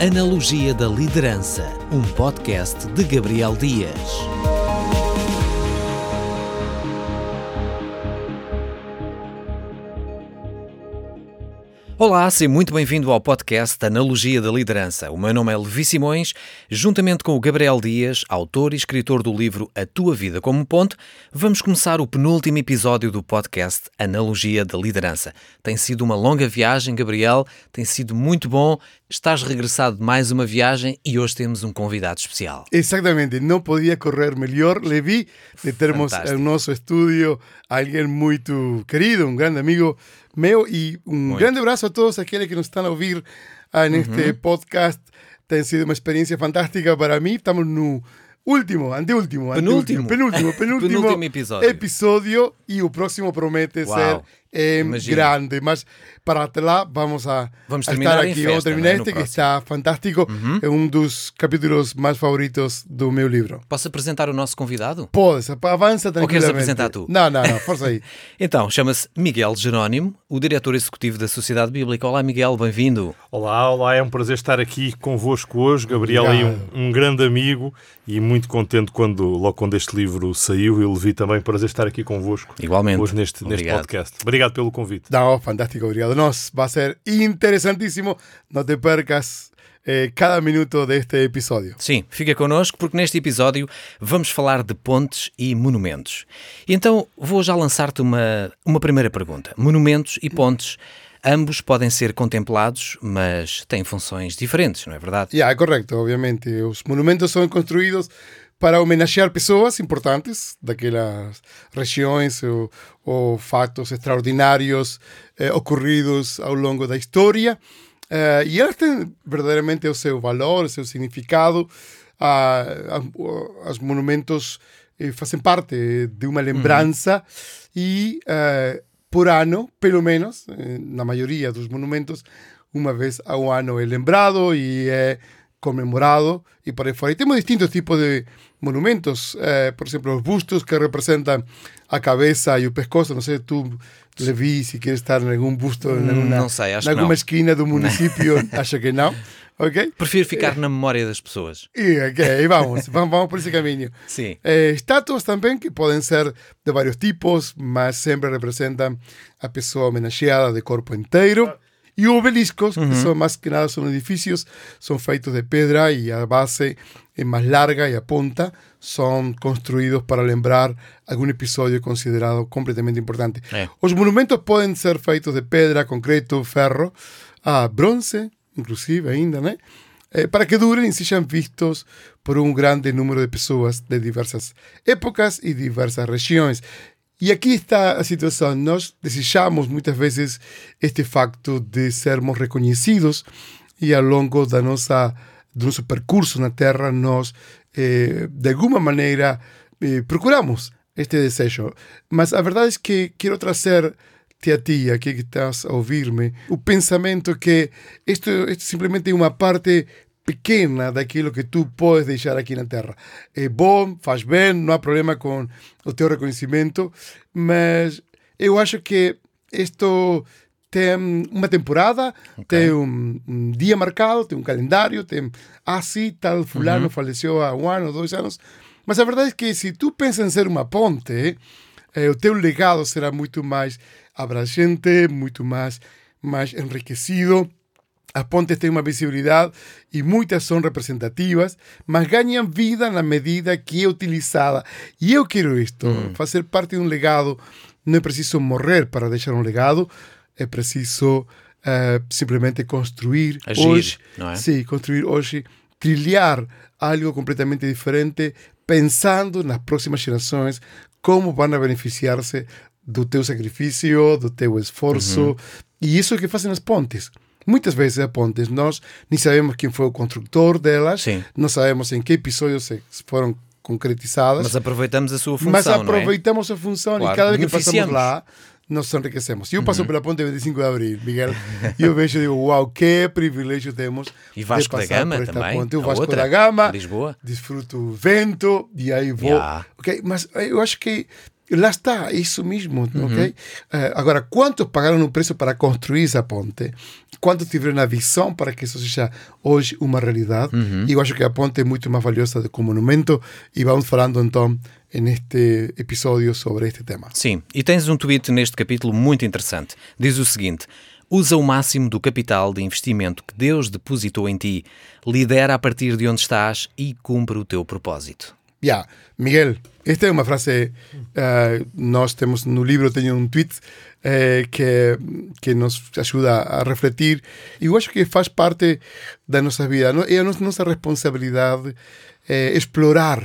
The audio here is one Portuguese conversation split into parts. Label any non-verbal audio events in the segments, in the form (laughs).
Analogia da Liderança, um podcast de Gabriel Dias. Olá, seja muito bem-vindo ao podcast Analogia da Liderança. O meu nome é Levi Simões, juntamente com o Gabriel Dias, autor e escritor do livro A Tua Vida como Ponte, vamos começar o penúltimo episódio do podcast Analogia da Liderança. Tem sido uma longa viagem, Gabriel, tem sido muito bom. Estás regressado de mais uma viagem e hoje temos um convidado especial. Exatamente, não podia correr melhor, Levi, de termos no nosso estúdio alguém muito querido, um grande amigo meu e um Muito. grande abraço a todos aqueles que nos estão a ouvir ah, neste podcast. Tem sido uma experiência fantástica para mim. Estamos no último, anteúltimo, penúltimo, penúltimo, (laughs) penúltimo, penúltimo episódio. episódio e o próximo promete Uau. ser é grande, mas para até lá vamos a, vamos a estar aqui. Vamos terminar este que está fantástico. Uhum. É um dos capítulos mais favoritos do meu livro. Posso apresentar o nosso convidado? Podes, avança tranquilamente. Ou queres apresentar tu? Não, não, não, força aí. (laughs) então, chama-se Miguel Jerónimo, o diretor executivo da Sociedade Bíblica. Olá, Miguel, bem-vindo. Olá, olá, é um prazer estar aqui convosco hoje. Gabriel é um, um, grande amigo e muito contente quando, logo quando este livro saiu, eu levi também prazer estar aqui convosco. Igualmente. Hoje neste, neste podcast. Obrigado obrigado pelo convite. Não, fantástico, obrigado. Nos vai ser interessantíssimo. Não te percas eh, cada minuto deste episódio. Sim, fica connosco porque neste episódio vamos falar de pontes e monumentos. E então vou já lançar-te uma, uma primeira pergunta. Monumentos e pontes. Ambos podem ser contemplados, mas têm funções diferentes, não é verdade? Yeah, é correto, obviamente. Os monumentos são construídos para homenagear pessoas importantes daquelas regiões ou, ou fatos extraordinários eh, ocorridos ao longo da história. Eh, e elas têm verdadeiramente o seu valor, o seu significado. Ah, os monumentos eh, fazem parte de uma lembrança uhum. e eh, por ano, pelo menos, na maioria dos monumentos, uma vez ao ano é lembrado e é conmemorado y por ahí fuera. Y tenemos distintos tipos de monumentos, eh, por ejemplo, los bustos que representan a cabeza y el pescoço, no sé, tú le vi si quieres estar en algún busto en alguna, não sei, acho em alguma esquina do município, (laughs) acho que não. Ok? Prefiro ficar na memória das pessoas. E, ok, vamos, (laughs) vamos, vamos por esse caminho. Sim. Eh, estátuas também, que podem ser de vários tipos, mas sempre representam a pessoa homenageada de corpo inteiro. Y obeliscos, que son más que nada son edificios, son feitos de pedra y a base es más larga y a punta, son construidos para lembrar algún episodio considerado completamente importante. Los monumentos pueden ser feitos de pedra, concreto, ferro, a bronce, inclusive ainda, eh, para que duren y sean vistos por un grande número de personas de diversas épocas y diversas regiones. E aqui está a situação. Nós desejamos muitas vezes este facto de sermos reconhecidos e ao longo da nossa, do nosso percurso na Terra, nós, eh, de alguma maneira, eh, procuramos este desejo. Mas a verdade é que quero trazer te a ti, aqui que estás a ouvir-me, o pensamento que isto, isto simplesmente é uma parte pequena daquilo que tu podes deixar aqui na Terra. É bom, faz bem, não há problema com o teu reconhecimento, mas eu acho que isto tem uma temporada, okay. tem um, um, dia marcado, tem um calendário, tem assim, tal fulano uhum. faleceu há um ano, dois anos. Mas a verdade é que se tu pensas em ser uma ponte, eh, o teu legado será muito mais abrangente, muito mais, mais enriquecido As pontes têm uma visibilidade e muitas são representativas, mas ganham vida na medida que é utilizada. E eu quero isto, mm. fazer parte de um legado. Não é preciso morrer para deixar um legado, é preciso uh, simplesmente construir Agir, hoje. Não é? Sim, construir hoje, trilhar algo completamente diferente, pensando nas próximas gerações, como vão beneficiar-se do teu sacrifício, do teu esforço. Uhum. E isso é o que fazem as pontes. Muitas vezes a pontes nós nem sabemos quem foi o construtor delas, Sim. não sabemos em que episódio se foram concretizadas. Mas aproveitamos a sua função. Mas é? aproveitamos é? a função claro. e cada vez que passamos lá nos enriquecemos. Eu passo uhum. pela ponte 25 de abril, Miguel, e eu vejo e digo, uau, que privilégio temos e Vasco de da Gama por esta também, ponte. O Vasco outra, da Gama, Lisboa. desfruto o vento e aí vou. Yeah. Okay? Mas eu acho que lá está, isso mesmo, ok? Uh, agora, quantos pagaram o preço para construir essa ponte? Quantos tiveram a visão para que isso seja hoje uma realidade? E eu acho que a ponte é muito mais valiosa do que o monumento e vamos falando então neste episódio sobre este tema. Sim, e tens um tweet neste capítulo muito interessante. Diz o seguinte: Usa o máximo do capital de investimento que Deus depositou em ti, lidera a partir de onde estás e cumpre o teu propósito. Ya, Miguel, esta é uma frase, uh, nós temos no livro, tenho um tweet uh, que, que nos ajuda a refletir e eu acho que faz parte da nossa vida, é a nossa responsabilidade uh, explorar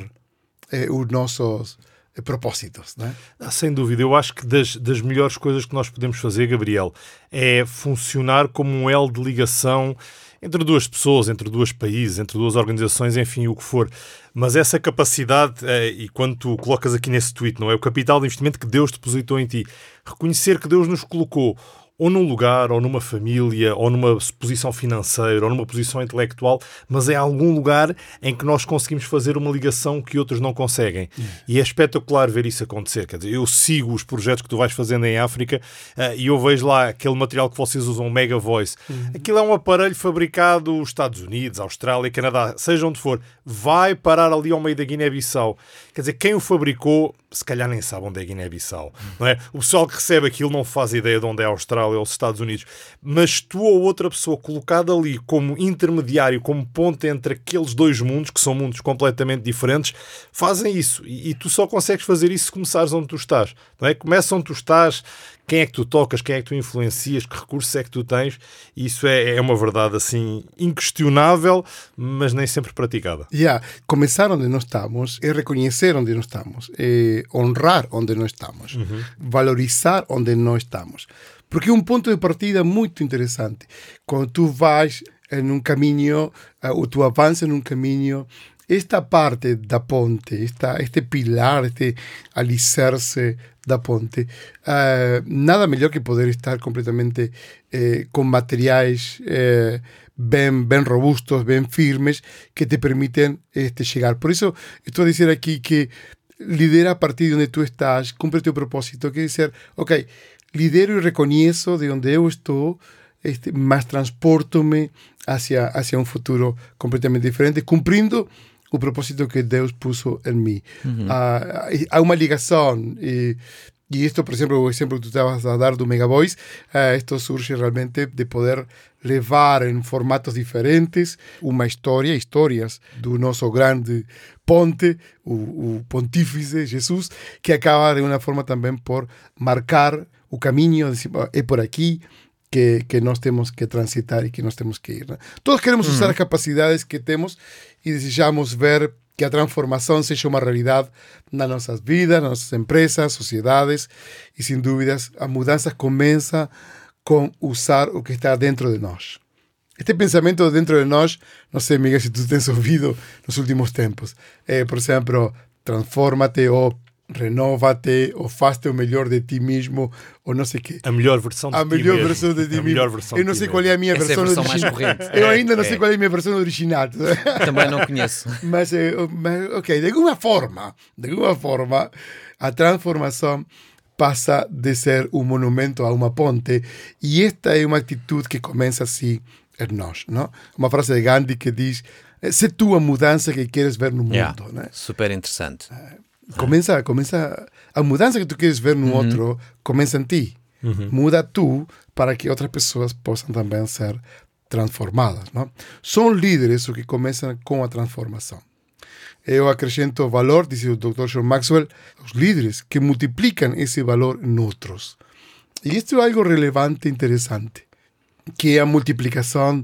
os nossos propósitos. É? Ah, sem dúvida, eu acho que das, das melhores coisas que nós podemos fazer, Gabriel, é funcionar como um elo de ligação entre duas pessoas, entre dois países, entre duas organizações, enfim, o que for. Mas essa capacidade, é, e quando tu colocas aqui nesse tweet, não é? O capital de investimento que Deus depositou em ti. Reconhecer que Deus nos colocou ou num lugar, ou numa família, ou numa posição financeira, ou numa posição intelectual, mas é algum lugar em que nós conseguimos fazer uma ligação que outros não conseguem. Uhum. E é espetacular ver isso acontecer. Quer dizer, eu sigo os projetos que tu vais fazendo em África uh, e eu vejo lá aquele material que vocês usam, Mega Voice. Uhum. Aquilo é um aparelho fabricado nos Estados Unidos, Austrália, Canadá, seja onde for, vai parar ali ao meio da Guiné-Bissau. Quer dizer, quem o fabricou se calhar nem sabe onde é Guiné-Bissau. Não é? O pessoal que recebe aquilo não faz ideia de onde é a Austrália ou os Estados Unidos. Mas tu ou outra pessoa colocada ali como intermediário, como ponte entre aqueles dois mundos, que são mundos completamente diferentes, fazem isso. E, e tu só consegues fazer isso se começares onde tu estás. Não é? Começa onde tu estás, quem é que tu tocas, quem é que tu influencias, que recursos é que tu tens. Isso é, é uma verdade assim inquestionável, mas nem sempre praticada. Yeah. Começar onde nós estamos é reconhecer onde nós estamos, é honrar onde nós estamos, uhum. valorizar onde nós estamos. Porque é um ponto de partida muito interessante. Quando tu vais em um caminho, ou tu avanças num caminho esta parte da ponte, esta, este pilar, este alicerce da ponte, uh, nada melhor que poder estar completamente eh, com materiais eh, bem, bem robustos, bem firmes, que te permitem este, chegar. Por isso, estou a dizer aqui que lidera a partir de onde tu estás, cumpre o teu propósito, quer dizer, ok, lidero e reconheço de onde eu estou, este, mas transporto-me hacia, hacia um futuro completamente diferente, cumprindo o propósito que Deus puso em mim. Uhum. Ah, há uma ligação e e esto, por exemplo, o exemplo que tu estavas a dar do Mega Voice, uh, esto surge realmente de poder levar em formatos diferentes uma história, histórias do nosso grande ponte, o, o pontífice Jesus, que acaba de uma forma também por marcar o caminho, é por aqui, que, que, nós temos que transitar e que nós temos que ir. Né? Todos queremos usar as capacidades que temos e desejamos ver que a transformação seja uma realidade nas nossas vidas, nas nossas empresas, sociedades e, sem dúvidas, a mudança começa com usar o que está dentro de nós. Este pensamento dentro de nós, não sei, Miguel, se tu tens ouvido nos últimos tempos, é, por exemplo, transforma-te ou renova-te ou faz-te o melhor de ti mesmo ou não sei o quê. A melhor versão de a ti melhor mesmo. versão de ti mesmo. Eu não sei qual é a minha Essa versão, é a versão original. mais corrente. Eu ainda não É, sei é. qual é a minha versão original. Também não conheço. (laughs) mas, eh, mas, ok, de alguma forma, de alguma forma, a transformação passa de ser um monumento a uma ponte e esta é uma atitude que começa assim em nós, não? Uma frase de Gandhi que diz: "Se tu a mudança que queres ver no mundo", Yeah. né? Super interessante. Começa, começa a mudança que tu queres ver no outro começa em ti. Muda tu para que outras pessoas possam também ser transformadas, não? São líderes os que começam com a transformação. Eu acrescento valor, diz o Dr. John Maxwell, os líderes que multiplicam esse valor em outros. E isto é algo relevante e interessante, que é a multiplicação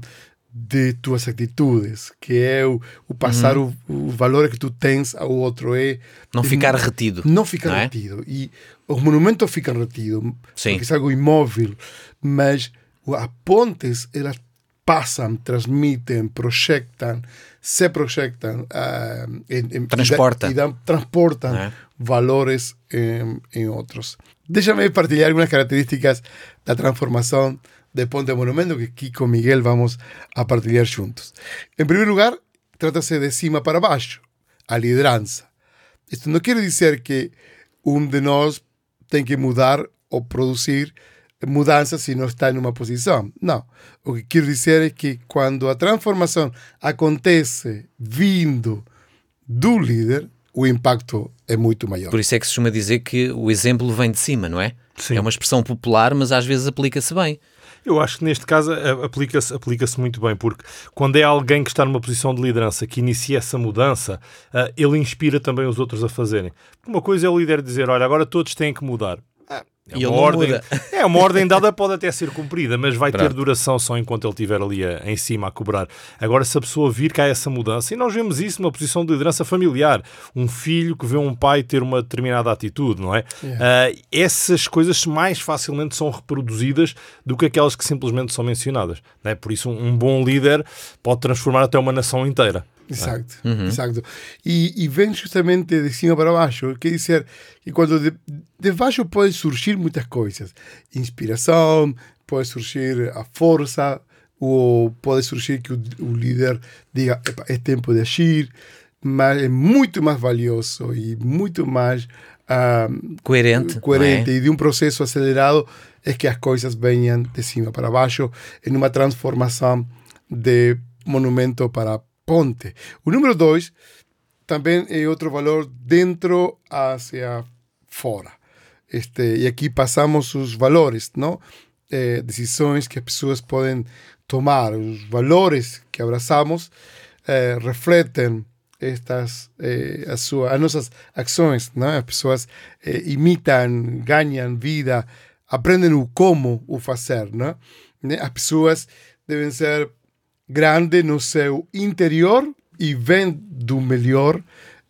de tuas atitudes, que é o, o passar o, o valor que tu tens ao outro. É Não ficar retido. não fica não é? retido. E os monumentos ficam retidos, Sim. porque é algo imóvel, mas as pontes, elas passam, transmitem, projetam, se projetam, ah, em- Transporta. e, dão- transportam é? valores em, em outros. Deixa-me partilhar algumas características da transformação de Ponte Monumento que aqui com Miguel vamos a partilhar juntos. Em primeiro lugar, trata-se de cima para baixo, a liderança. Isto não quer dizer que um de nós tem que mudar ou produzir mudanças se não está em uma posição. Não. O que quero dizer é que quando a transformação acontece vindo do líder, o impacto é muito maior. Por isso é que se costuma dizer que o exemplo vem de cima, não é? Sim. É uma expressão popular, mas às vezes aplica-se bem. Eu acho que neste caso aplica-se aplica muito bem, porque quando é alguém que está numa posição de liderança que inicia essa mudança, uh, ele inspira também os outros a fazerem. Uma coisa é o líder dizer: olha, agora todos têm que mudar. É uma, ordem, (laughs) é uma ordem dada, pode até ser cumprida, mas vai Pronto. ter duração só enquanto ele estiver ali a, em cima a cobrar. Agora, se a pessoa vir que há essa mudança, e nós vemos isso numa posição de liderança familiar, um filho que vê um pai ter uma determinada atitude, não é? Yeah. Uh, essas coisas mais facilmente são reproduzidas do que aquelas que simplesmente são mencionadas. Não é? Por isso, um, um bom líder pode transformar até uma nação inteira. Exato, uhum. exato. E, e, vem justamente de cima para baixo. Quer dizer que quando de, de baixo pode surgir muitas coisas. Inspiração, pode surgir a força, ou pode surgir que o, o líder diga, é tempo de agir, mas é muito mais valioso e muito mais uh, coerente, coerente é? e de um processo acelerado é que as coisas venham de cima para baixo em uma transformação de monumento para ponte. O número dois também é outro valor dentro hacia fora. Este, e aqui passamos os valores, não? Eh, decisões que as pessoas podem tomar, os valores que abraçamos eh, refletem estas eh, as, suas, as nossas ações, não? As pessoas eh, vida, aprendem o como o fazer, não? As ser grande no seu interior e vem do melhor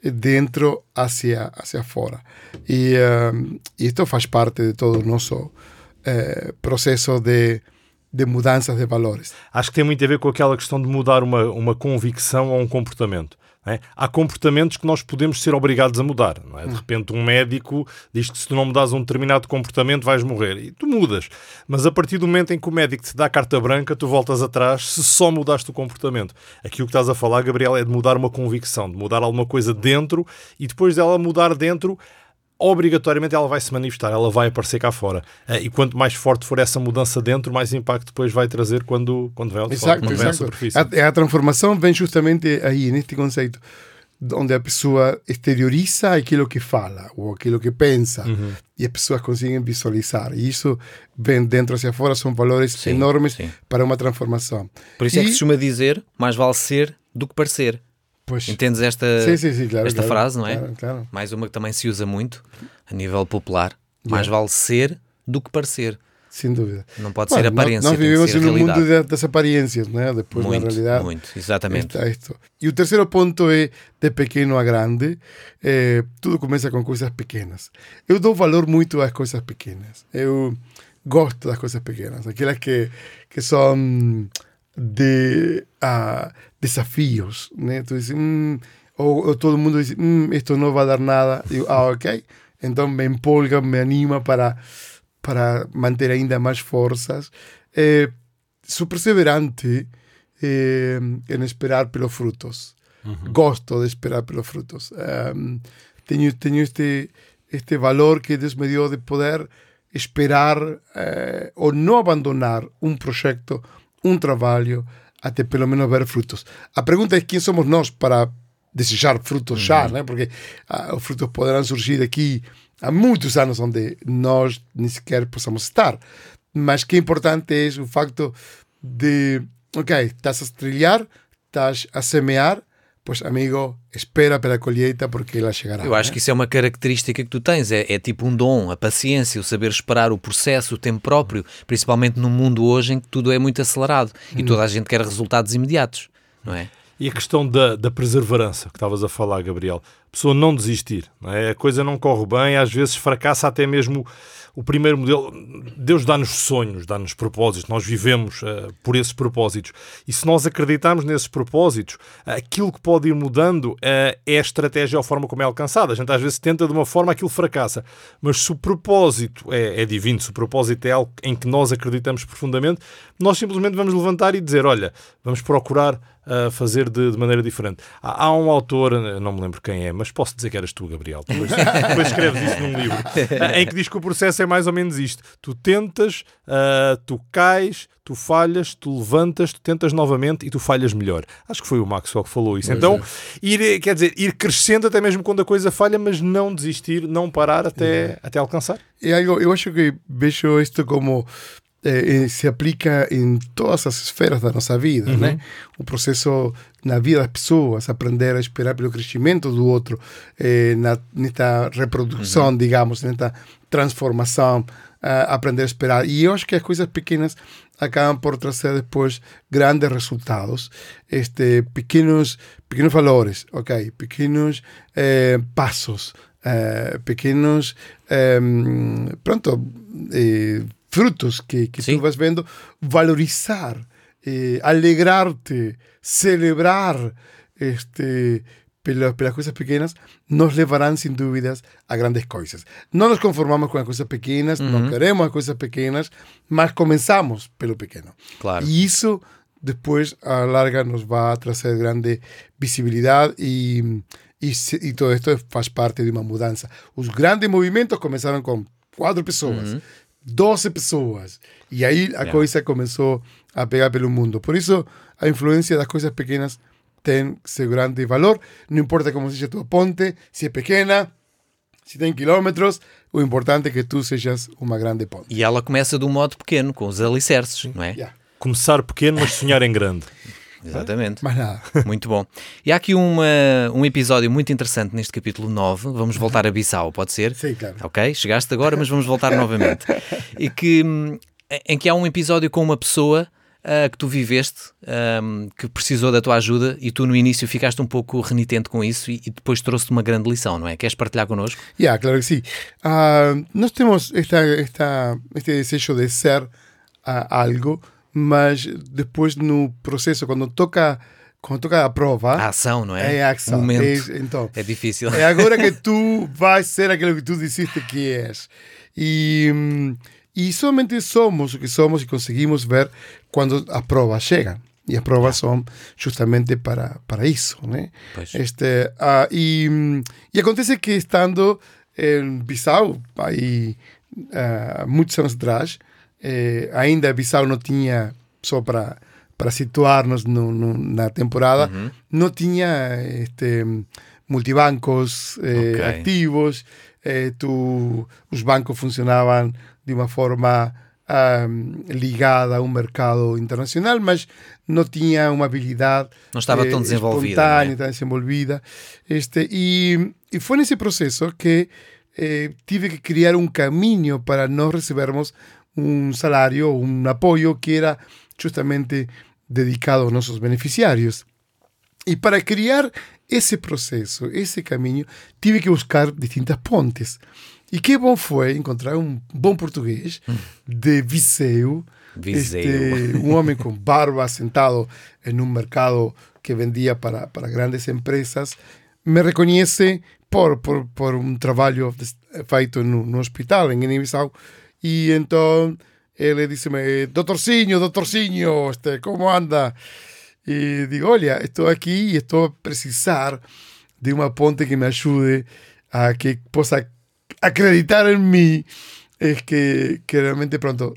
dentro hacia, hacia fora. E, uh, isto faz parte de todo o nosso uh, processo de, de mudanças de valores. Acho que tem muito a ver com aquela questão de mudar uma, uma convicção ou um comportamento. É? Há comportamentos que nós podemos ser obrigados a mudar. É? De hum. repente, um médico diz que se tu não mudares um determinado comportamento vais morrer. E tu mudas. Mas a partir do momento em que o médico te dá a carta branca, tu voltas atrás se só mudaste o comportamento. Aqui o que estás a falar, Gabriel, é de mudar uma convicção, de mudar alguma coisa dentro e depois dela mudar dentro obrigatoriamente ela vai se manifestar, ela vai aparecer cá fora. Eh, e quanto mais forte for essa mudança dentro, mais impacto depois vai trazer quando, quando vem ao exato, quando exato. superfície. A, a, transformação vem justamente aí, neste conceito, onde a pessoa exterioriza aquilo que fala ou aquilo que pensa uhum. e as pessoas conseguem visualizar. E isso vem dentro hacia fora, são valores sim, enormes sim. para uma transformação. Por isso e... é que se costuma dizer, mais vale ser do que parecer. Pois. Entendes esta, sim, sim, sim, claro, esta claro, frase, não é? Claro. Mais uma que também se usa muito a nível popular. Mais vale ser do que parecer. Sem dúvida. Não pode ser aparência. Nós, vivemos no mundo de, das aparências, né? depois muito, na realidade. Muito, exatamente. Está isto. E o terceiro ponto é de pequeno a grande. É, tudo começa com coisas pequenas. Eu dou valor muito às coisas pequenas. Eu gosto das coisas pequenas. Aquelas que, que são de uh? Tu dices, mm, ou, ou, todo mundo diz, mm, isto não vai dar nada. Eu, ah, ok. Então me empolga, me anima para, para manter ainda mais forças. Eh, sou perseverante eh, em esperar pelos frutos. Uhum. Gosto de esperar pelos frutos. Um, tenho, tenho este, este valor que Deus me deu de poder esperar eh, ou não abandonar um projeto um trabalho até pelo menos ver frutos. A pergunta é quem somos nós para desejar frutos já, né? porque ah, os frutos poderão surgir daqui há muitos anos onde nós nem sequer possamos estar. Mas que importante é o facto de, ok, estás a trilhar, estás a semear, pois amigo, espera pela colheita porque ela chegará. Eu acho né? que isso é uma característica que tu tens, é, é, tipo um dom, a paciência, o saber esperar o processo, o tempo próprio, principalmente num mundo hoje em que tudo é muito acelerado e hum. toda a gente quer resultados imediatos, não é? E a questão da, da preservança que estavas a falar, Gabriel. Pessoa não desistir. Não é? A coisa não corre bem, às vezes fracassa até mesmo o primeiro modelo. Deus dá-nos sonhos, dá-nos propósitos. Nós vivemos uh, por esses propósitos. E se nós acreditarmos nesses propósitos, uh, aquilo que pode ir mudando uh, é a estratégia ou a forma como é alcançada. A gente às vezes tenta de uma forma, aquilo fracassa. Mas se o propósito é, é divino, se o propósito é algo em que nós acreditamos profundamente, nós simplesmente vamos levantar e dizer: olha, vamos procurar fazer de, de, maneira diferente. Há, há, um autor, não me lembro quem é, mas posso dizer que eras tu, Gabriel. Depois, depois escreves isso num livro, em que diz que o processo é mais ou menos isto. Tu tentas, uh, tu cais, tu falhas, tu levantas, tu tentas novamente e tu falhas melhor. Acho que foi o Maxwell que falou isso. Então, é. ir, quer dizer, ir crescendo até mesmo quando a coisa falha, mas não desistir, não parar até, até alcançar. É algo, eu acho que vejo isto como eh, eh, se aplica em todas as esferas da nossa vida, né? O processo na vida das pessoas, aprender a esperar pelo crescimento do outro, eh, na, nesta reprodução, digamos, nesta transformação, ah, aprender a esperar. E eu acho que as coisas pequenas acabam por trazer depois grandes resultados, este, pequenos, pequenos valores, ok? Pequenos eh, passos, eh, pequenos, em, pronto, eh, frutos que, que Sim. tu vas vendo, valorizar, eh, alegrarte, celebrar este, pelas, pelas coisas pequenas, nos levarán sin dúvidas a grandes coisas. Não nos conformamos com as coisas pequenas, não queremos as coisas pequenas, mas começamos pelo pequeno. Claro. E isso depois a larga nos vai trazer grande visibilidade e, e, se- e todo esto faz parte de uma mudança. Os grandes movimentos começaram com quatro pessoas, 12 pessoas, e aí a Yeah. coisa começou a pegar pelo mundo. Por isso, a influência das coisas pequenas tem seu grande valor. Não importa como seja a tua ponte, se é pequena, se tem quilômetros, o importante é que tu sejas uma grande ponte. E ela começa de um modo pequeno, com os alicerces, não é? Yeah. Começar pequeno, mas sonhar em grande. (laughs) Exatamente. Mais nada. (laughs) Muito bom. E há aqui uma, um episódio muito interessante neste capítulo 9. Vamos voltar a Bissau, pode ser? Sim, claro. Ok, chegaste agora, mas vamos voltar novamente. (laughs) E que, hum, em que há um episódio com uma pessoa ah, que tu viveste, ahm, que precisou da tua ajuda e tu no início ficaste um pouco renitente com isso e, e depois trouxe-te uma grande lição, não é? Queres partilhar connosco? Ya, claro que sí. Ah, nós temos esta, esta, este desejo de ser ah, algo, mas depois no processo, quando toca, quando toca a prova, A ação, não é? é a ação. Momento. É, então, É difícil. é agora que (laughs) tu vais ser aquilo que tu disseste que és. E, hum, e somente somos o que somos e conseguimos ver quando as provas chegam. E as provas são justamente para, para isso, né? Pois. Este, ah, y, y acontece que estando en Bissau, aí ah, muitos anos atrás, eh, ainda Bissau não tinha, só para, para situar-nos no, no, na temporada, não tinha este, multibancos eh, Ok. activos, eh, tu, os bancos funcionavam de uma forma ah, ligada a um mercado internacional, mas não tinha uma habilidade Não estava tão eh, desenvolvida, espontânea, não é? tan desenvolvida. Este, y, y fue en ese proceso que eh, tive que criar un camino para no recebermos un salario, un apoyo que era justamente dedicado a nuestros beneficiarios. Y para criar ese proceso, ese camino, tive que buscar distintas pontes. Y qué bom fue encontrar un buen portugués de Viseu, este, un hombre con barba sentado en un mercado que vendía para, para grandes empresas, me reconoce por, por, por un trabajo des- feito en un hospital en Guiné-Bissau. Y entonces él dice, doctorcinho, doctorcinho, este, ¿cómo anda? Y digo, olha, estoy aquí y estoy a precisar de una ponte que me ayude a que pueda acreditar en mí es que, que realmente pronto,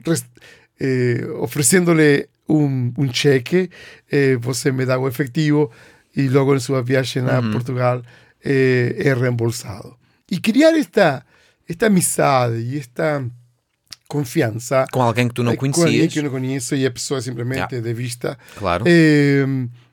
eh, ofreciéndole un, un cheque, eh, você me dá o efectivo y luego en su viaje a Portugal eh, es reembolsado. Y criar esta, esta amistad y esta confianza Com alguém que tu não eh, con alguien que não conheço e a pessoa simplesmente de vista Claro. eh,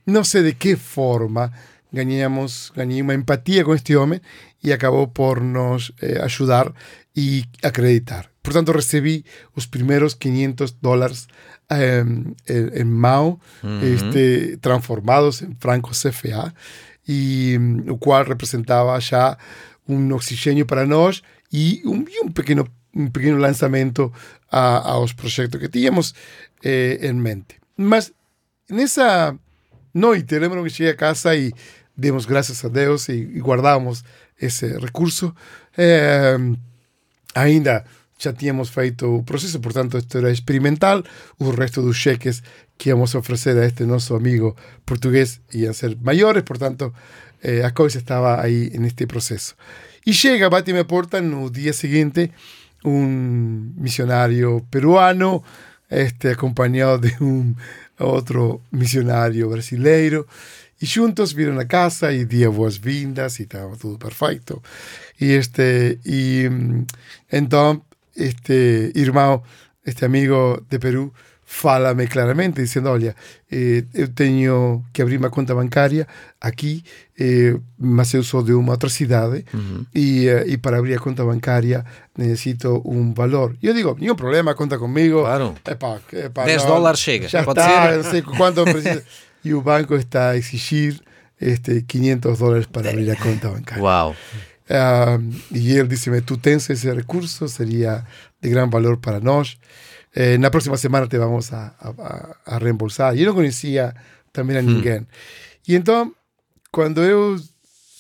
não sei de que forma ganhamos, ganhei uma empatia com este homem e acabou por nos eh, ajudar e acreditar. Portanto, recebi os primeiros 500 dólares eh, en, en Mao, este, transformados en francos CFA, e o qual representava já um oxigênio para nós e um, e um pequeno um pequeno lançamento a, aos projetos que tínhamos eh, em mente. Mas nessa noite, lembro que cheguei a casa e demos graças a Deus e, e guardamos esse recurso. Eh, ainda já tínhamos feito o processo, portanto, isto era experimental. O resto dos cheques que íamos oferecer a este nosso amigo português iam ser maiores, portanto, eh, a coisa estava aí neste processo. E chega, bate a porta no dia seguinte um missionário peruano, este, acompanhado de um outro missionário brasileiro, e juntos viram a casa e dia boas-vindas e estava tudo perfeito. E este e então este irmão, este amigo de Peru, fala-me claramente, dizendo: Olha, eh, eu tenho que abrir uma conta bancária aqui, eh, mas eu sou de uma outra cidade Uhum. e, eh, e para abrir a conta bancária necessito um valor. E eu digo: Nenhum problema, conta comigo. Claro. Epá, epá, 10 não, dólares chega, Já pode está, ser? não sei quanto precisa. (laughs) e o banco está a exigir este, 500 dólares para abrir a conta bancária. Uau. Ah, e ele disse-me: Tu tens esse recurso, seria de grande valor para nós. Eh, na próxima semana te vamos a, a, a reembolsar. E eu não conhecia também a ninguém. E então, quando eu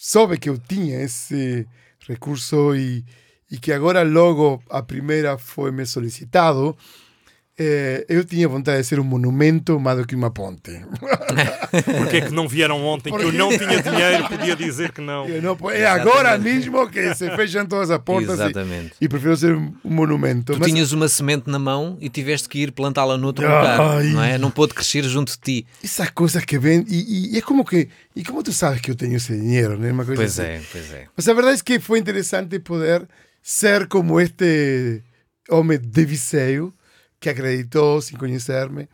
soube que eu tinha esse recurso e, e que agora logo a primeira foi me solicitado, eh, eu tinha vontade de ser um monumento mais do que uma ponte. (laughs) Porquê é que não vieram ontem? Que eu não tinha dinheiro, podia dizer que não. (laughs) Eu não, é agora mesmo que se fecham todas as portas e, Exatamente. e prefiro ser um monumento. Tu Mas- tinhas uma semente na mão e tiveste que ir plantá-la noutro Ai. lugar, não é? Não pôde crescer junto de ti. Essas coisas que vêm e, e é como que e como tu sabes que eu tenho esse dinheiro, né? Uma coisa Pois assim. é, pois é. Mas a verdade é que foi interessante poder ser como este homem de Viseu que acreditou sem conhecer-me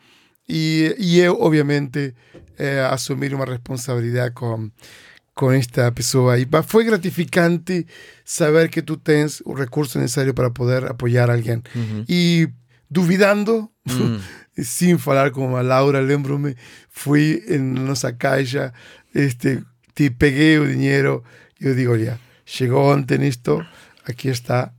e, e eu, obviamente, eh, assumir uma responsabilidade com, com esta pessoa. E foi gratificante saber que tu tens o recurso necessário para poder apoiar alguém. E duvidando, (laughs) sem falar com a Laura, lembro-me, fui na nossa caixa, este, te peguei o dinheiro e eu digo, olha, chegou ontem isto, aqui está,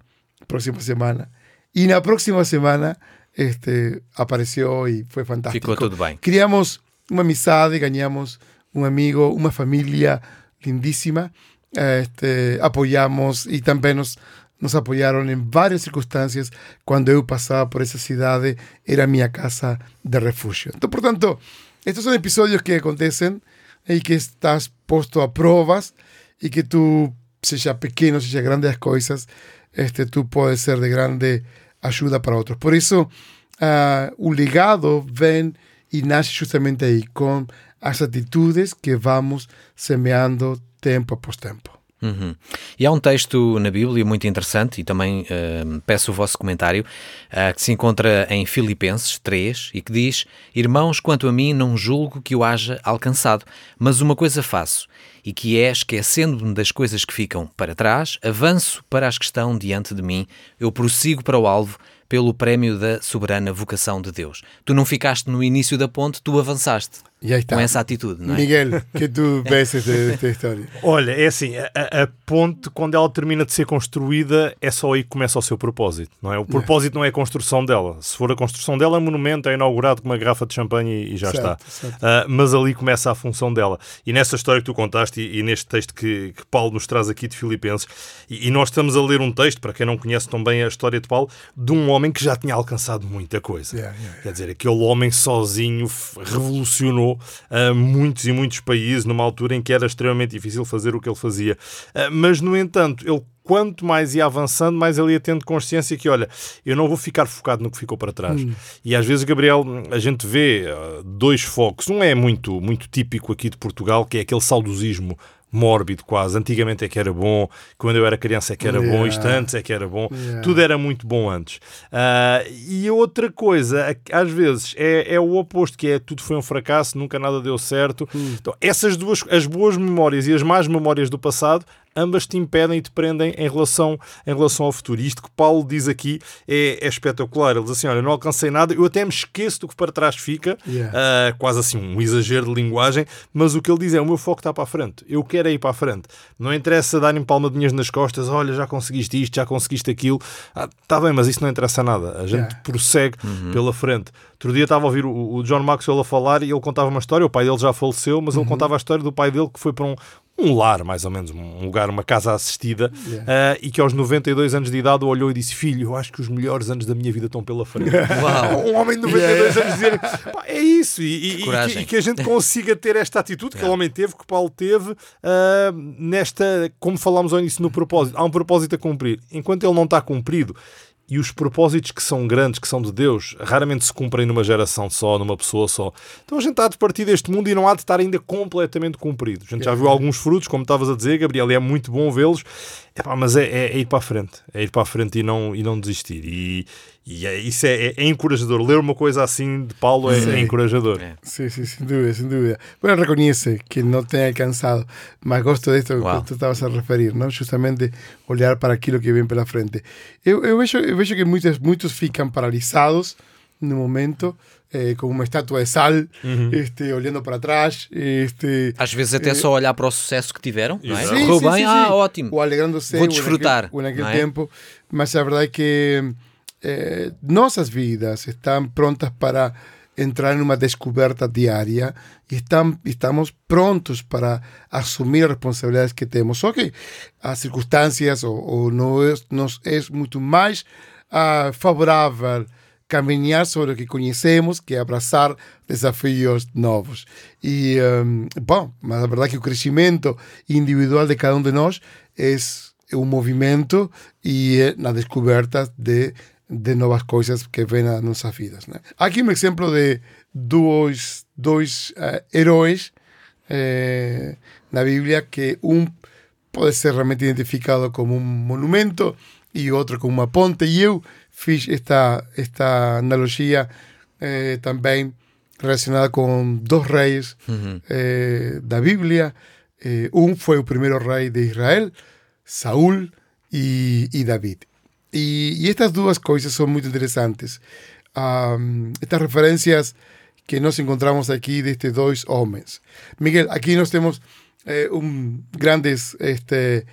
próxima semana. E na próxima semana este, apareceu e foi fantástico. Ficou tudo bem. Criamos uma amizade, ganhamos um amigo, uma família lindíssima, este, apoiamos e também nos, nos apoiaram em várias circunstâncias. Quando eu passava por essa cidade, era a minha casa de refúgio. Então, portanto, estes são episódios que acontecem e que estás posto a provas e que tu, seja pequeno, seja grande as coisas, este, tu podes ser de grande ajuda para outros. Por isso, ah, o legado vem e nasce justamente aí, com as atitudes que vamos semeando tempo após tempo. Uhum. E há um texto na Bíblia muito interessante, e também hum, peço o vosso comentário, ah, que se encontra em Filipenses 3 e que diz: Irmãos, quanto a mim, não julgo que o haja alcançado, mas uma coisa faço, e que é, esquecendo-me das coisas que ficam para trás, avanço para as que estão diante de mim, eu prossigo para o alvo pelo prémio da soberana vocação de Deus. Tu não ficaste no início da ponte, tu avançaste E aí está. com essa atitude, não é? Miguel, (laughs) que tu esta, esta história? Olha, é assim, a, a- ponte, quando ela termina de ser construída, é só aí que começa o seu propósito, não é? O propósito não é a construção dela. Se for a construção dela, é monumento, é inaugurado com uma garrafa de champanhe e, e já Certo, está. certo. Ah, mas ali começa a função dela. E nessa história que tu contaste e, e neste texto que, que Paulo nos traz aqui de Filipenses, e, e nós estamos a ler um texto, para quem não conhece tão bem a história de Paulo, de um homem que já tinha alcançado muita coisa. Yeah, yeah, yeah. Quer dizer, aquele homem sozinho f- ah, muitos e muitos países numa altura em que era extremamente difícil fazer o que ele fazia. Ah, mas, no entanto, ele quanto mais ia avançando, mais ele ia tendo consciência que, olha, eu não vou ficar focado no que ficou para trás. E às vezes, Gabriel, a gente vê ah, dois focos. Um é muito, muito típico aqui de Portugal, que é aquele saudosismo mórbido quase. Antigamente é que era bom, quando eu era criança é que era bom, Yeah. isto antes é que era bom. Yeah. Tudo era muito bom antes. Ah, e outra coisa, às vezes, é, é o oposto, que é tudo foi um fracasso, nunca nada deu certo. Então, essas duas, as boas memórias e as más memórias do passado, ambas te impedem e te prendem em relação, em relação ao futuro. E isto que Paulo diz aqui é, é espetacular. Ele diz assim: Olha, não alcancei nada, eu até me esqueço do que para trás fica, Yeah. ah, quase assim um exagero de linguagem, mas o que ele diz é: o meu foco está para a frente, eu quero é ir para a frente. Não interessa darem palmadinhas nas costas, olha, já conseguiste isto, já conseguiste aquilo. Está bem, mas isso não interessa nada. A gente Yeah. prossegue pela frente. Outro dia estava a ouvir o, o John Maxwell a falar e ele contava uma história. O pai dele já faleceu, mas ele contava a história do pai dele que foi para um, um lar, mais ou menos, um lugar, uma casa assistida, yeah. uh, e que aos 92 anos de idade olhou e disse: Filho, eu acho que os melhores anos da minha vida estão pela frente. (laughs) (laughs) um homem de 92 yeah. anos dizer: É isso, e, e, e, que, e, que, a gente consiga ter esta atitude que yeah. o homem teve, que o Paulo teve, uh, nesta, como falámos ao início no propósito, há um propósito a cumprir. Enquanto ele não está cumprido, e os propósitos que são grandes, que são de Deus, raramente se cumprem numa geração só, numa pessoa só. Então a gente há de partir deste mundo e não há de estar ainda completamente cumprido. A gente já viu alguns frutos, como estavas a dizer, Gabriel, e é muito bom vê-los, mas é, é, é, ir para a frente, é ir para a frente e não, e não desistir. E, e é, isso é, é, é, encorajador. Ler uma coisa assim de Paulo é, é encorajador. Sim, sim, sem dúvida, sem dúvida. Bueno, reconhece que não tem alcançado, mas gosto disto wow. que tu estavas a referir, não? justamente olhar para aquilo que vem pela frente. Eu, eu, vejo, eu vejo que muitos, muitos ficam paralisados no momento, eh, como uma estátua de sal, uhum. este, olhando para trás. Este, Às vezes até eh, só olhar para o sucesso que tiveram, não é? Sim, Correu sim, bem, sim, ah, ótimo. Ou alegrando-se. Vou desfrutar. Ou naquele, ou naquele tempo. Mas a verdade é que eh, nossas vidas estão prontas para entrar em uma descoberta diária e estão, estamos prontos para assumir as responsabilidades que temos. Só que as circunstâncias ou, ou nos, nos é muito mais uh, favorável caminhar sobre o que conhecemos que abraçar desafios novos. E, um, bom, mas a verdade é que o crescimento individual de cada um de nós é um movimento e é na descoberta de de novas coisas que vêm nas nossas vidas. Né? Aqui um exemplo de dois, dois uh, heróis eh, na Bíblia que um pode ser realmente identificado como um monumento e outro como uma ponte. E eu fiz esta, esta analogia eh, também relacionada com dois reis uhum. eh, da Bíblia. Eh, um foi o primeiro rei de Israel, Saul, e, e David. Y, y estas dos cosas son muy interesantes. Um, estas referencias que nos encontramos aquí de estos dos hombres. Miguel, aquí nos tenemos eh, un, grandes este,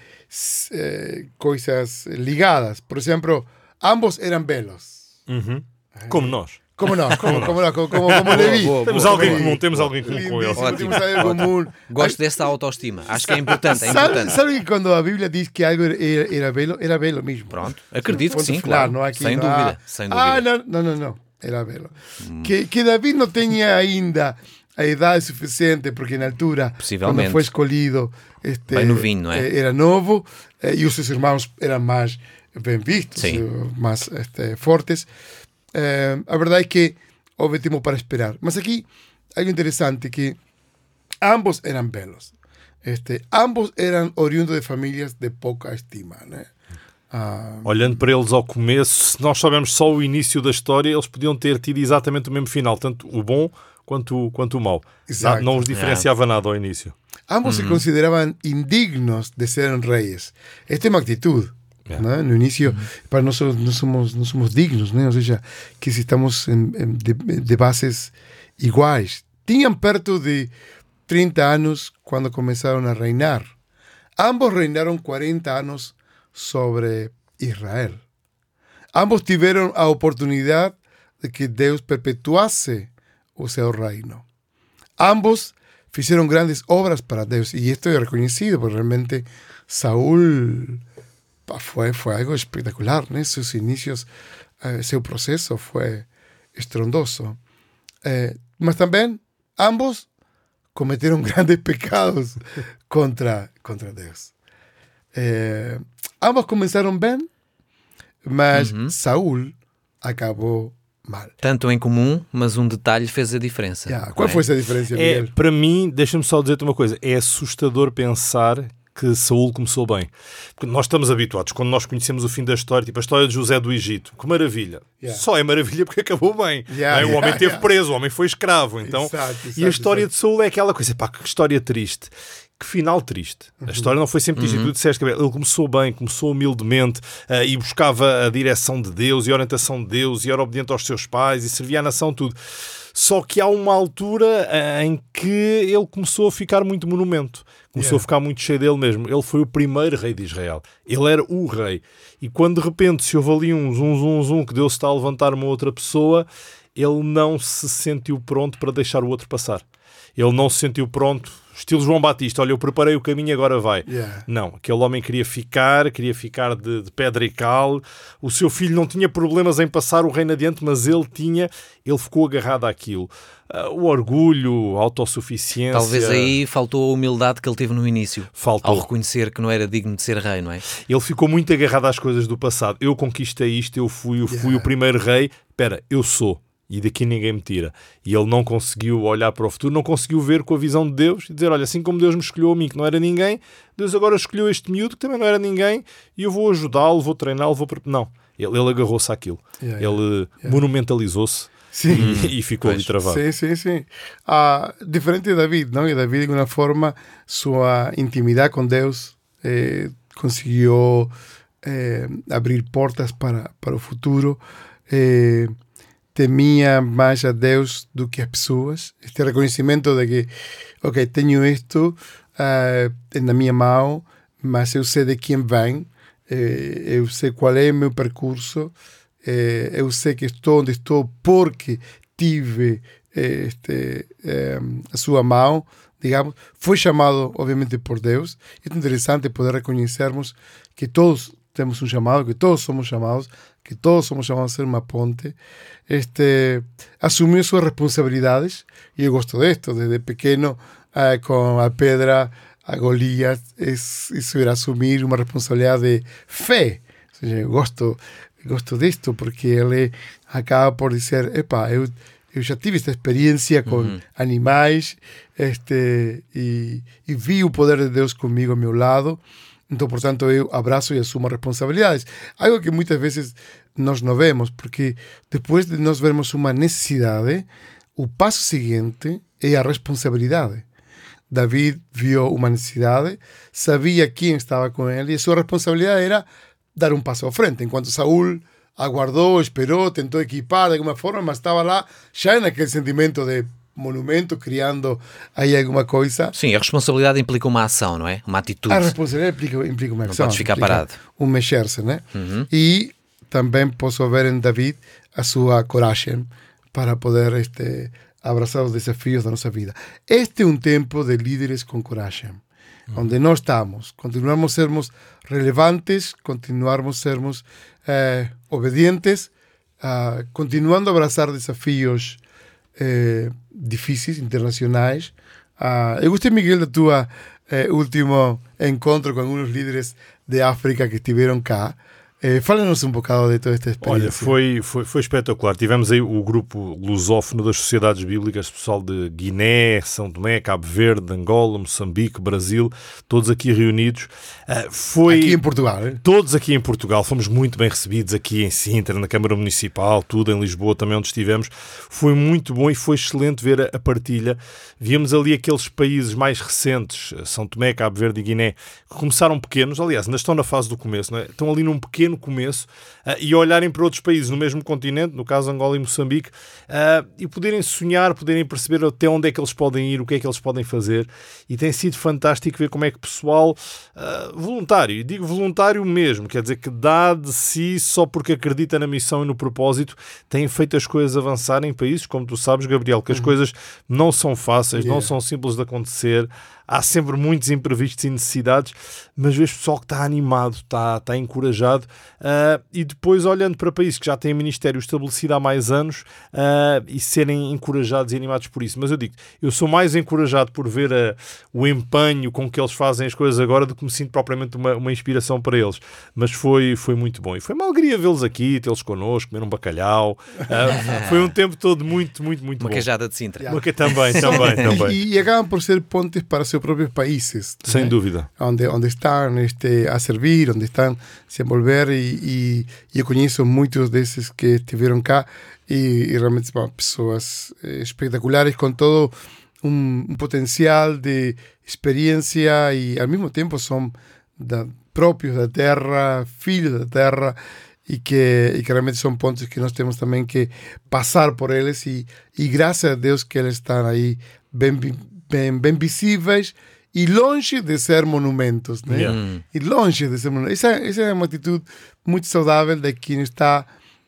eh, cosas ligadas. Por ejemplo, ambos eran. Uh -huh. Como nós. Como nós, como, como, como, (laughs) como, como Levi. Temos algo em comum, temos algo em comum com ele. Temos comum. Gosto dessa autoestima. Acho que é importante. É (laughs) importante. Sabe, que quando a Bíblia diz que algo era, era belo, era belo mesmo. Pronto, acredito que sim, claro. Não aqui, sem, não dúvida, ah, sem dúvida. Ah, não, não, não, não. era belo. Hum. Que, que David não tinha ainda a idade suficiente, porque na altura, quando foi escolhido, este, Bem novinho, não é? Eh, era novo, eh, e os seus irmãos eram mais bem vistos, sim. mais este, fortes. Uh, a verdade é que houve tempo para esperar. Mas aqui algo interessante que ambos eram belos. Este, ambos eram oriundos de famílias de pouca estima, né? Ah, Olhando para eles ao começo, se nós sabemos só o início da história, eles podiam ter tido exatamente o mesmo final, tanto o bom quanto, quanto o mau. Não, não os diferenciava nada ao início. Ambos se consideravam indignos de serem reis. Esta é uma atitude. Yeah. No inicio, para nosotros no somos, no somos dignos, ¿no? o sea, que si estamos en, en, de, de, bases iguais. Tinham perto de 30 anos quando começaram a reinar. Ambos reinaram 40 anos sobre Israel. Ambos tiveram a oportunidade de que Deus perpetuasse o seu reino. Ambos fizeram grandes obras para Deus e isto é reconhecido, porque realmente Saúl fue, fue algo espectacular, ¿no? Sus inicios, eh, su proceso fue estrondoso. Eh, mas también ambos cometieron (laughs) grandes pecados contra, contra Dios. Eh, ambos comenzaron bien, mas uhum. Saúl acabou mal. Tanto em comum, mas um detalhe fez a diferença. Yeah. Qual é? foi essa diferença, É, para mim, deixa-me só dizer-te uma coisa, é assustador pensar que Saul começou bem. Porque nós estamos habituados, quando nós conhecemos o fim da história, tipo a história de José do Egito, que maravilha. Yeah. Só é maravilha porque acabou bem. Yeah, é? O homem esteve preso, o homem foi escravo. Então, exato, exato, e a história exato. de Saul é aquela coisa, pá, que história triste. Que final triste. A uhum. história não foi sempre isto. Uhum. Tu disseste que ele começou bem, começou humildemente uh, e buscava a direção de Deus e a orientação de Deus e era obediente aos seus pais e servia à nação, tudo. Só que há uma altura eh, em que ele começou a ficar muito monumento. Começou yeah. a ficar muito cheio dele mesmo. Ele foi o primeiro rei de Israel. Ele era o rei. E quando de repente se houve ali um zum, zum, zum que Deus está a levantar uma outra pessoa, ele não se sentiu pronto para deixar o outro passar. Ele não se sentiu pronto, estilo João Batista, olha, eu preparei o caminho, agora vai. Yeah. Não, aquele homem queria ficar, queria ficar de, de, pedra e cal. O seu filho não tinha problemas em passar o reino adiante, mas ele tinha, ele ficou agarrado àquilo. Uh, o orgulho, a autossuficiência. Talvez aí faltou a humildade que ele teve no início. Faltou. Ao reconhecer que não era digno de ser rei, não é? Ele ficou muito agarrado às coisas do passado. Eu conquistei isto, eu fui, eu fui Yeah. o primeiro rei. Espera, eu sou. E daqui ninguém me tira. E ele não conseguiu olhar para o futuro, não conseguiu ver com a visão de Deus e dizer: Olha, assim como Deus me escolheu a mim, que não era ninguém, Deus agora escolheu este miúdo, que também não era ninguém, e eu vou ajudá-lo, vou treiná-lo, vou. pre-" Não, ele, ele agarrou-se àquilo. Yeah, ele monumentalizou-se Sim. e, e ficou ali travado. Sim, sim, sim. Ah, diferente de David, ¿no? Que David, de alguna forma, su intimidad con Deus eh, consiguió eh, abrir portas para, para o futuro. Eh, temia mais a Deus do que as pessoas. Este reconhecimento de que, ok, tenho isto ah, na minha mão, mas eu sei de quem vem, eh, eu sei qual é o meu percurso, eh, eu sei que estou onde estou porque tive eh, este, eh, a sua mão, digamos, foi chamado, obviamente, por Deus. É interessante poder reconhecermos que todos temos um chamado, que todos somos chamados, que todos somos chamados a ser uma ponte. Este, assumiu suas responsabilidades, e eu gosto disto, desde pequeno, ah, com a pedra, a Golias, es, isso era assumir uma responsabilidade de fé. Ou seja, eu gosto, gosto disto, porque ele acaba por dizer, epa, eu, eu já tive esta experiência com animais este, e, e vi o poder de Deus comigo ao meu lado. Então, portanto, eu abraço e assumo responsabilidades. Algo que muitas vezes nós não vemos, porque depois de nós vermos uma necessidade, o passo seguinte é a responsabilidade. David viu uma necessidade, sabia quem estava com ele e sua responsabilidade era dar um passo à frente. Enquanto Saúl aguardou, esperou, tentou equipar de alguma forma, mas estava lá já naquele sentimento de monumento, criando aí alguma coisa. Sim, a responsabilidade implica uma ação, não é? Uma atitude. A responsabilidade implica, implica uma ação. podes ficar parado. Um mexer-se, né? E também posso ver em David a sua coragem para poder este, abraçar os desafios da nossa vida. Este é um tempo de líderes com coragem, onde nós estamos, continuamos a sermos relevantes, continuarmos a sermos eh, obedientes, ah, continuando a abraçar desafios eh, difíceis, internacionais. Ah, Miguel, da tua eh, último encontro com alguns líderes de África que estiveram cá. Eh, Fala-nos um bocado de toda esta experiência. Olha, foi, foi, foi espetacular. Tivemos aí o grupo lusófono das sociedades bíblicas, pessoal de Guiné, São Tomé, Cabo Verde, Angola, Moçambique, Brasil, todos aqui reunidos. Ah, foi Aqui em Portugal. hein? todos aqui em Portugal, fomos muito bem recebidos aqui em Sintra, na Câmara Municipal, tudo em Lisboa também onde estivemos. Foi muito bom e foi excelente ver a, a partilha. Víamos ali aqueles países mais recentes, São Tomé, Cabo Verde e Guiné, que começaram pequenos, aliás, ainda estão na fase do começo, é? estão ali num pequeno começo ah, e olharem para outros países no mesmo continente, no caso Angola e Moçambique, ah, e poderem sonhar, poderem perceber até onde é que eles podem ir, o que é que eles podem fazer. E tem sido fantástico ver como é que o pessoal ah, voluntário, e digo voluntário mesmo, quer dizer que dá de si só porque acredita na missão e no propósito, tem feito as coisas avançarem em países, como tu sabes, Gabriel, que as coisas não são fáceis, não Yeah. são simples de acontecer. Há sempre muitos imprevistos e necessidades, mas vês pessoal que está animado, está, está encorajado ah, e depois olhando para países que já têm ministério estabelecido há mais anos ah, e serem encorajados e animados por isso. Mas eu digo, eu sou mais encorajado por ver ah, o empenho com que eles fazem as coisas agora do que me sinto propriamente uma, uma inspiração para eles. Mas foi, foi muito bom e foi uma alegria vê-los aqui, tê-los connosco, comer um bacalhau. (laughs) Foi um tempo todo muito, muito, muito Uma bom. queijada de Sintra. Uma que também, também, (laughs) também. E, e acabam por ser pontes para seus próprios países. Sem né? dúvida. onde, onde estão este, a servir, onde estão se envolver e, e, eu conheço muitos desses que estiveram cá e, e realmente são pessoas eh, espetaculares com todo um, um potencial de experiência e ao mesmo tempo são da, próprios da terra, filhos da terra e que, e que realmente são pontos que nós temos também que passar por eles e, e graças a Deus que eles estão aí bem, bem, bem visíveis e longe de ser monumentos, né? Yeah. E longe de ser monumentos. Essa, essa é uma atitude muito saudável de quem está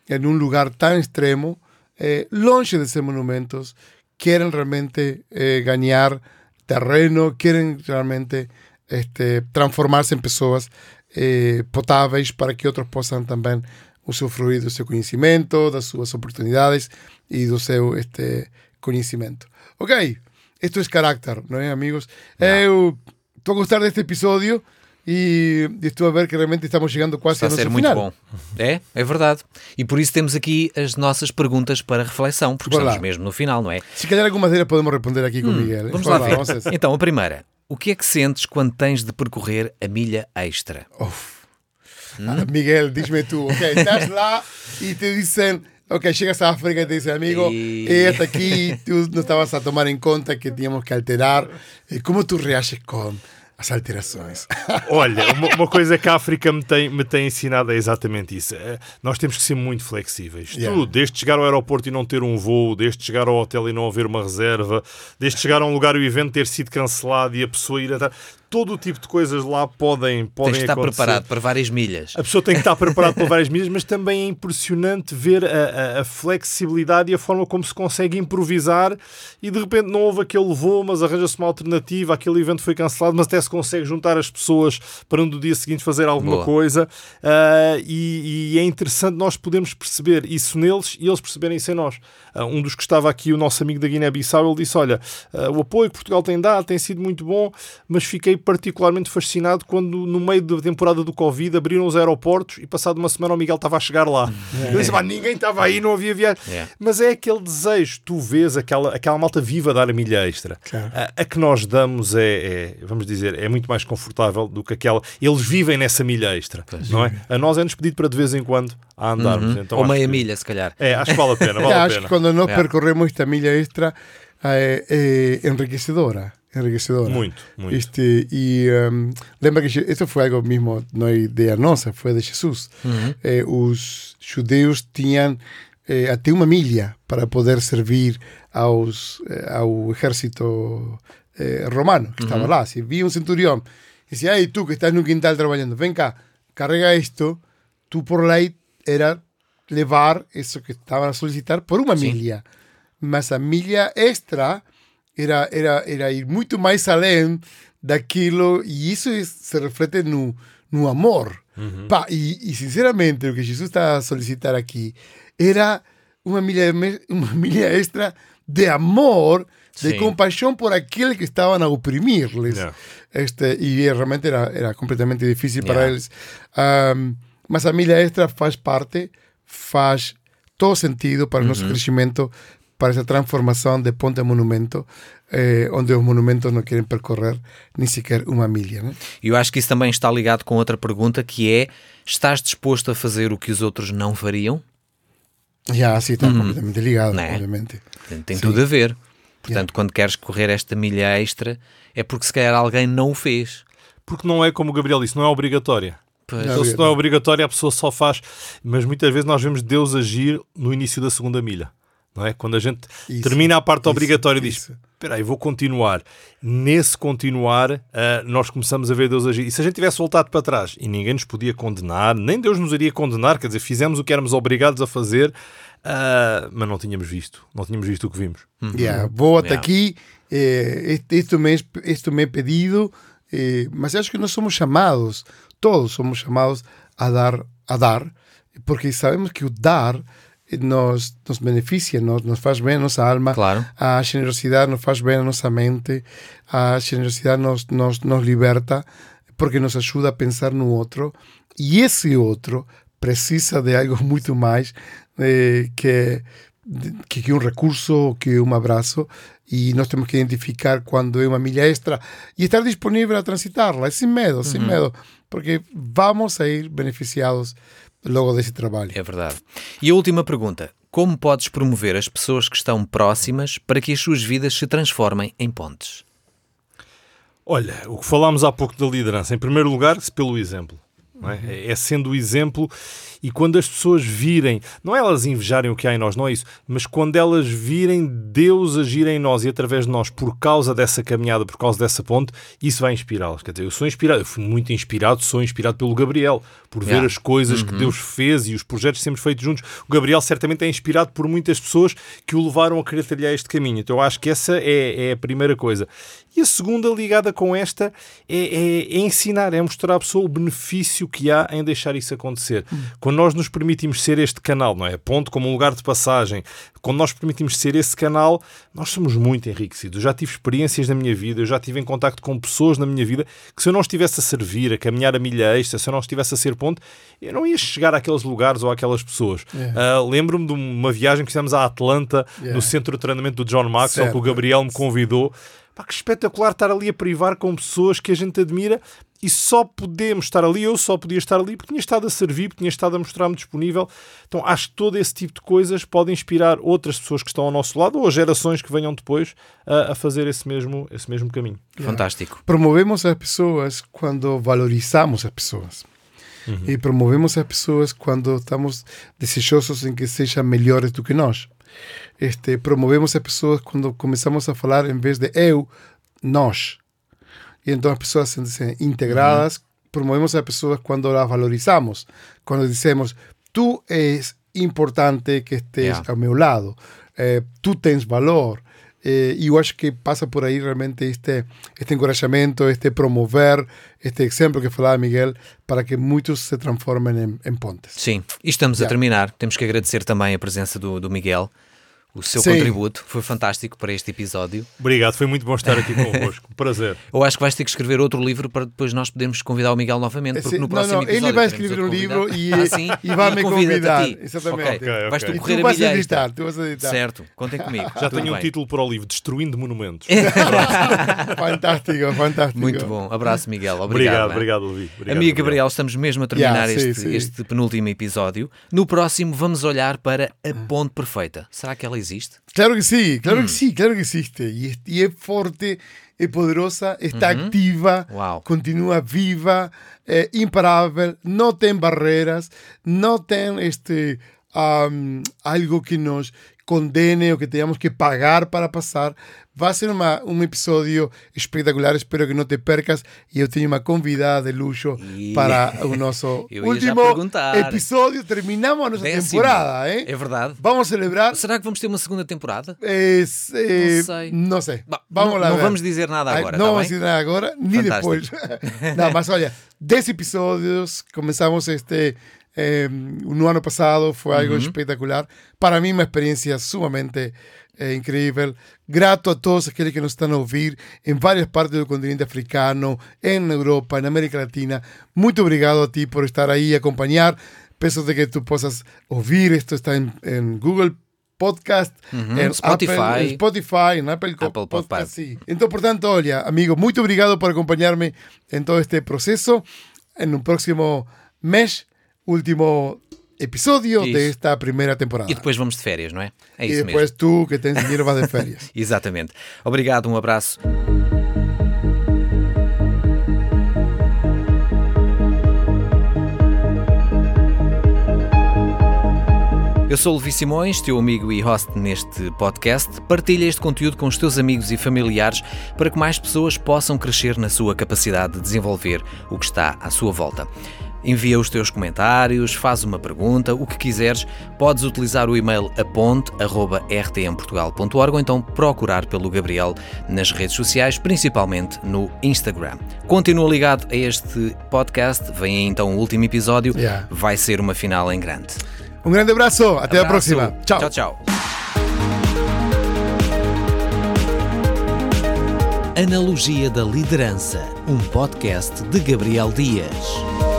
em um lugar tão extremo, eh, longe de ser monumentos, quieren realmente eh, ganhar terreno, querem realmente este, transformar-se em pessoas eh, potáveis para que outros possam também usufruir do seu conhecimento, das suas oportunidades e do seu este, conhecimento. Ok, isto é carácter, não é, amigos? Eu estou a gostar deste episódio e estou a ver que realmente estamos chegando quase Está a ser muito final. bom. É, é verdade. E por isso temos aqui as nossas perguntas para reflexão, porque Bora estamos lá. mesmo no final, não é? Se calhar algumas delas podemos responder aqui com Miguel. ¿eh? Vamos Bora lá ver. vamos. Então, a primeira. O que é que sentes quando tens de percorrer a milha extra? Ah, (laughs) Miguel, diz-me tú, ok, estás lá y te dicen, ok, llegas a África y te dicen, amigo, Y- eh, hasta aquí tú no estabas a tomar en cuenta que teníamos que alterar. Eh, ¿Cómo tú reages con las alterações? (laughs) Olha, uma, uma coisa que a África me tem, me tem ensinado é exatamente isso. É, Nós temos que ser muito flexíveis. Yeah. Tudo, desde chegar ao aeroporto e não ter um voo, desde chegar ao hotel e não haver uma reserva, desde chegar a um lugar e o evento ter sido cancelado e a pessoa ir atrás. Todo o tipo de coisas lá podem, podem Tens de estar acontecer. preparado para várias milhas. A pessoa tem que estar preparada para (laughs) várias medidas, mas também é impressionante ver a, a- a flexibilidade e a forma como se consegue improvisar e de repente não houve aquele voo, mas arranja-se uma alternativa, aquele evento foi cancelado, mas até se consegue juntar as pessoas para no dia seguinte fazer alguma Boa. coisa Ah, e, e é interessante nós podermos perceber isso neles e eles perceberem isso em nós. Ah, um dos que estava aqui, o nosso amigo da Guiné-Bissau, ele disse, olha, ah, o apoio que Portugal tem dado tem sido muito bom, mas fiquei particularmente fascinado quando no meio da temporada do Covid abriram os aeroportos e passado uma semana o Miguel estava a chegar lá. Eu disse, "Pá, ninguém estava aí, não havia viagem. É. Mas é aquele desejo, tu vês aquela, aquela malta viva dar a milha extra. Claro. A, a que nós damos é, é, vamos dizer, é muito mais confortável do que aquela. Eles vivem nessa milha extra, não é? A nós é-nos pedido para de vez em quando a andarmos. Então Ou acho meia que- milha, se calhar. É, acho que vale a pena, vale (laughs) a acho pena. que cuando nos Ya. percorremos esta milla extra, eh, eh, enriquecedora, enriquecedora. Muito, muito. Este, y em, lembra que esto fue algo mismo, no hay idea nossa, fue de Jesús. Eh, os judeus tinham eh, até uma milha para poder servir aos, eh, ao exército eh, romano que estava lá. Se via um centurião e dizia, hey, tú que estás no quintal trabalhando, ven cá, carrega esto, tú por lei era levar isso que estavam a solicitar por uma milha. Mas a milha extra era, era, era ir muito mais além daquilo, e isso se reflete no, no amor. Pá, e, e, sinceramente, o que Jesus está a solicitar aqui era uma milha, uma milha extra de amor, de Sim. compaixão por aquele que estavam a oprimir-lhes. Yeah. Este, e realmente era, era completamente difícil para Yeah. eles. Ahm, mas a milha extra faz parte, faz todo sentido para o nosso crescimento, para essa transformação de ponte a monumento, eh, onde os monumentos não querem percorrer nem sequer uma milha. Né? E eu acho que isso também está ligado com outra pergunta que é: estás disposto a fazer o que os outros não fariam? Já, assim está completamente ligado, Né? obviamente. Tem, tem Sim. tudo a ver. Portanto, quando queres correr esta milha extra, é porque se calhar alguém não o fez. Porque não é como o Gabriel disse, não é obrigatória. Pois. Então, se não é obrigatória, a pessoa só faz. Mas muitas vezes nós vemos Deus agir no início da segunda milha. Não é? Quando a gente Isso, termina a parte isso, obrigatória e diz. Espera aí, vou continuar. Nesse continuar, ah, nós começamos a ver Deus agir. E se a gente tivesse voltado para trás e ninguém nos podia condenar, nem Deus nos iria condenar, quer dizer, fizemos o que éramos obrigados a fazer, ah, mas não tínhamos visto. Não tínhamos visto o que vimos. Ya, vou até Yeah. aqui, eh, este- isto, me, es- isto me é pedido, eh, mas acho que nós somos chamados, todos somos chamados a dar, a dar, porque sabemos que o dar nos, nos beneficia, nos, nos faz bem a nossa alma, Claro. a generosidade nos faz bem a nossa mente, a generosidade nos, nos, nos liberta, porque nos ajuda a pensar no outro, e esse outro precisa de algo (laughs) muito mais eh, que, que, que um recurso, que um abraço, e nós temos que identificar quando é uma milha extra e estar disponível a transitarla, sem medo, sem medo, porque vamos a ir beneficiados logo desse trabalho. É verdade. E a última pergunta: como podes promover as pessoas que estão próximas para que as suas vidas se transformem em pontes? Olha, o que falámos há pouco da liderança, em primeiro lugar, pelo exemplo. não é? É sendo o exemplo e quando as pessoas virem, não é elas invejarem o que há em nós, não é isso, mas quando elas virem Deus agir em nós e através de nós por causa dessa caminhada, por causa dessa ponte, isso vai inspirá-las. Quer dizer, eu sou inspirado, eu fui muito inspirado, sou inspirado pelo Gabriel. Por ver Yeah. as coisas que Deus fez e os projetos que temos feito juntos. O Gabriel certamente é inspirado por muitas pessoas que o levaram a querer trilhar este caminho. Então eu acho que essa é, é a primeira coisa. E a segunda, ligada com esta, é, é- é ensinar, é mostrar à pessoa o benefício que há em deixar isso acontecer. Quando nós nos permitimos ser este canal, não é? Ponto como um lugar de passagem. Quando nós permitimos ser esse canal, nós somos muito enriquecidos. Eu já tive experiências na minha vida, eu já estive em contacto com pessoas na minha vida que se eu não estivesse a servir, a caminhar a milha extra, se eu não estivesse a ser ponto, eu não ia chegar àqueles lugares ou àquelas pessoas. Ah, Lembro-me de uma viagem que fizemos a Atlanta, Yeah. no centro de treinamento do John Maxwell, que o. Gabriel me convidou. Pá, que espetacular estar ali a privar com pessoas que a gente admira e só podemos estar ali, eu só podia estar ali porque tinha estado a servir, porque tinha estado a mostrar-me disponível. Então acho que todo esse tipo de coisas pode inspirar outras pessoas que estão ao nosso lado ou as gerações que venham depois a, a fazer esse mesmo, esse mesmo caminho. Fantástico. Promovemos as pessoas quando valorizamos as pessoas. E promovemos as pessoas quando estamos desejosos em que sejam melhores do que nós. Este, promovemos as pessoas quando começamos a falar, em vez de eu, nós. E então as pessoas sentem-se integradas. Promovemos as pessoas quando las valorizamos. Quando dizemos, tu és importante que estés Yeah. ao meu lado. Eh, tu tens valor. Eh, e eu acho que passa por aí realmente este, este encorajamento, este promover, este exemplo que falava Miguel, para que muitos se transformem em, em pontes. Sim, e estamos a Yeah. terminar. Temos que agradecer também a presença do, do Miguel. O seu Sim. contributo foi fantástico para este episódio. Obrigado, foi muito bom estar aqui (laughs) convosco. Prazer. Eu acho que vais ter que escrever outro livro para depois nós podermos convidar o Miguel novamente. Porque Sim, no não, próximo não, episódio ele vai escrever um livro e, Ah, e vai me a convidar. ti. Exatamente. Ok, Ok, Vais ok. tu E correr tu a vais milha editar, tu vais editar. Certo, contem comigo. Já Tudo tenho um título para o livro, Destruindo Monumentos. (laughs) (laughs) Fantástico, fantástico. Muito bom. Abraço, Miguel. Obrigado. Obrigado, man. obrigado. Obrigado, Amigo Gabriel, estamos mesmo a terminar Yeah, sim, este, sim. este penúltimo episódio. No próximo, vamos olhar para a ponte perfeita. Será que ela existe? Claro que sí, claro que sí, claro que existe. Y es, y es fuerte, es poderosa, está activa, Wow. continúa viva, eh, imparável, no tem barreras, no tem este, algo que nos condene o que tengamos que pagar para pasar. Va a ser uma, um episódio espetacular, espero que não te percas. E eu tenho uma convidada de luxo E- para (laughs) o nosso último episódio. Terminamos a nossa Décimo. temporada, hein? É verdade. Vamos celebrar Será que vamos ter uma segunda temporada? es, eh, No sé. no sé. Bah, vamos não- lá não ver. vamos dizer nada Ai, agora, não tá vamos bem? dizer nada agora, nem depois. (laughs) Nada más, olha, 10 episodios, comenzamos este eh, no ano passado, foi algo espetacular. Para mim, uma experiência sumamente eh, incrível. Grato a todos aqueles que nos estão a ouvir em várias partes do continente africano, em Europa, na América Latina. Muito obrigado a ti por estar aí e acompanhar. Peço de que tu possas ouvir. Esto está en, en Google Podcast, en Spotify. Apple, en Spotify, en Apple, Apple Podcast. Podcast. sí. Entonces, por tanto, olha, amigo, muito obrigado por acompañarme en todo este proceso. En un próximo mes, último episodio Isso. de esta primera temporada. E depois vamos de férias, não é? É isso después mesmo. tú, que tens dinheiro, vas de férias. (laughs) Exatamente. Obrigado, um abraço. Eu sou o Levi Simões, teu amigo e host neste podcast. Partilha este conteúdo com os teus amigos e familiares para que mais pessoas possam crescer na sua capacidade de desenvolver o que está à sua volta. Envia os teus comentários, faz uma pergunta, o que quiseres. Podes utilizar o e-mail aponte.rtmportugal.org ou então procurar pelo Gabriel nas redes sociais, principalmente no Instagram. Continua ligado a este podcast, vem aí então o último episódio, Yeah. vai ser uma final em grande. Un grande abrazo. Hasta la Abraço. próxima. Chao. Tchau, tchau. Analogia da Liderança, um podcast de Gabriel Dias.